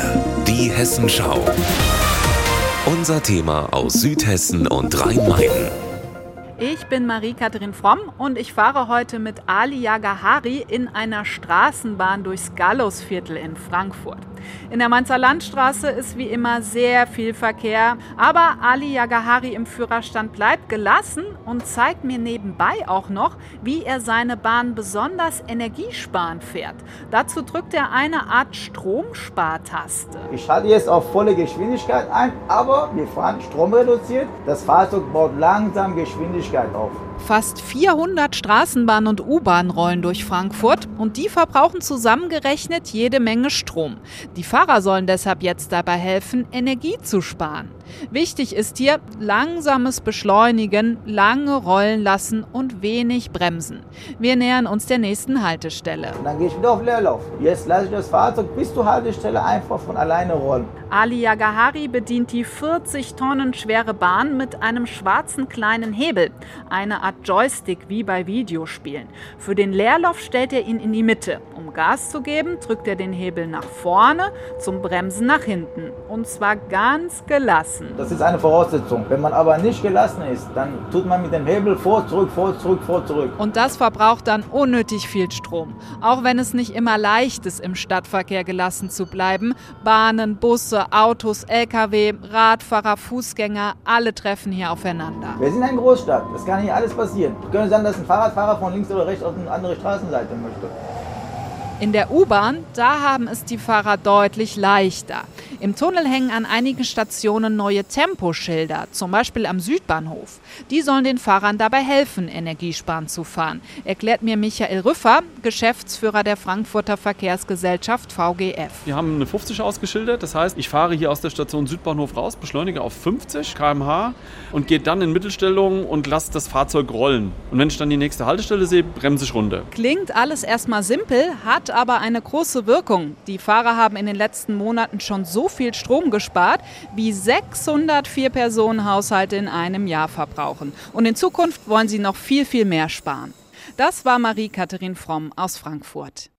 hier die Hessenschau. Unser Thema aus Südhessen und Rhein-Main. Ich bin Marie-Kathrin Fromm und ich fahre heute mit Ali Yagahari in einer Straßenbahn durchs Gallusviertel in Frankfurt. In der Mainzer Landstraße ist wie immer sehr viel Verkehr, aber Ali Yagahari im Führerstand bleibt gelassen und zeigt mir nebenbei auch noch, wie er seine Bahn besonders energiesparend fährt. Dazu drückt er eine Art Stromspartaste. Ich schalte jetzt auf volle Geschwindigkeit ein, aber wir fahren stromreduziert. Das Fahrzeug baut langsam Geschwindigkeit auf. Fast 400 Straßenbahnen und U-Bahnen rollen durch Frankfurt und die verbrauchen zusammengerechnet jede Menge Strom. Die Fahrer sollen deshalb jetzt dabei helfen, Energie zu sparen. Wichtig ist hier langsames Beschleunigen, lange rollen lassen und wenig bremsen. Wir nähern uns der nächsten Haltestelle. Dann gehe ich wieder auf Leerlauf. Jetzt lasse ich das Fahrzeug bis zur Haltestelle einfach von alleine rollen. Ali Yagahari bedient die 40 Tonnen schwere Bahn mit einem schwarzen kleinen Hebel, eine Art Joystick wie bei Videospielen. Für den Leerlauf stellt er ihn in die Mitte. Um Gas zu geben, drückt er den Hebel nach vorne, zum Bremsen nach hinten. Und zwar ganz gelassen. Das ist eine Voraussetzung. Wenn man aber nicht gelassen ist, dann tut man mit dem Hebel vor, zurück, vor, zurück, vor, zurück. Und das verbraucht dann unnötig viel Strom. Auch wenn es nicht immer leicht ist, im Stadtverkehr gelassen zu bleiben. Bahnen, Busse, Autos, Lkw, Radfahrer, Fußgänger, alle treffen hier aufeinander. Wir sind eine Großstadt. Das kann hier alles passieren. Es könnte sein, dass ein Fahrradfahrer von links oder rechts auf eine andere Straßenseite möchte. In der U-Bahn, da haben es die Fahrer deutlich leichter. Im Tunnel hängen an einigen Stationen neue Temposchilder, zum Beispiel am Südbahnhof. Die sollen den Fahrern dabei helfen, energiesparend zu fahren, erklärt mir Michael Rüffer, Geschäftsführer der Frankfurter Verkehrsgesellschaft VGF. Wir haben eine 50 ausgeschildert, das heißt, ich fahre hier aus der Station Südbahnhof raus, beschleunige auf 50 km/h und gehe dann in Mittelstellung und lasse das Fahrzeug rollen. Und wenn ich dann die nächste Haltestelle sehe, bremse ich runter. Klingt alles erstmal simpel, aber eine große Wirkung. Die Fahrer haben in den letzten Monaten schon so viel Strom gespart, wie 604 Personenhaushalte in einem Jahr verbrauchen. Und in Zukunft wollen sie noch viel, viel mehr sparen. Das war Marie-Katharin Fromm aus Frankfurt.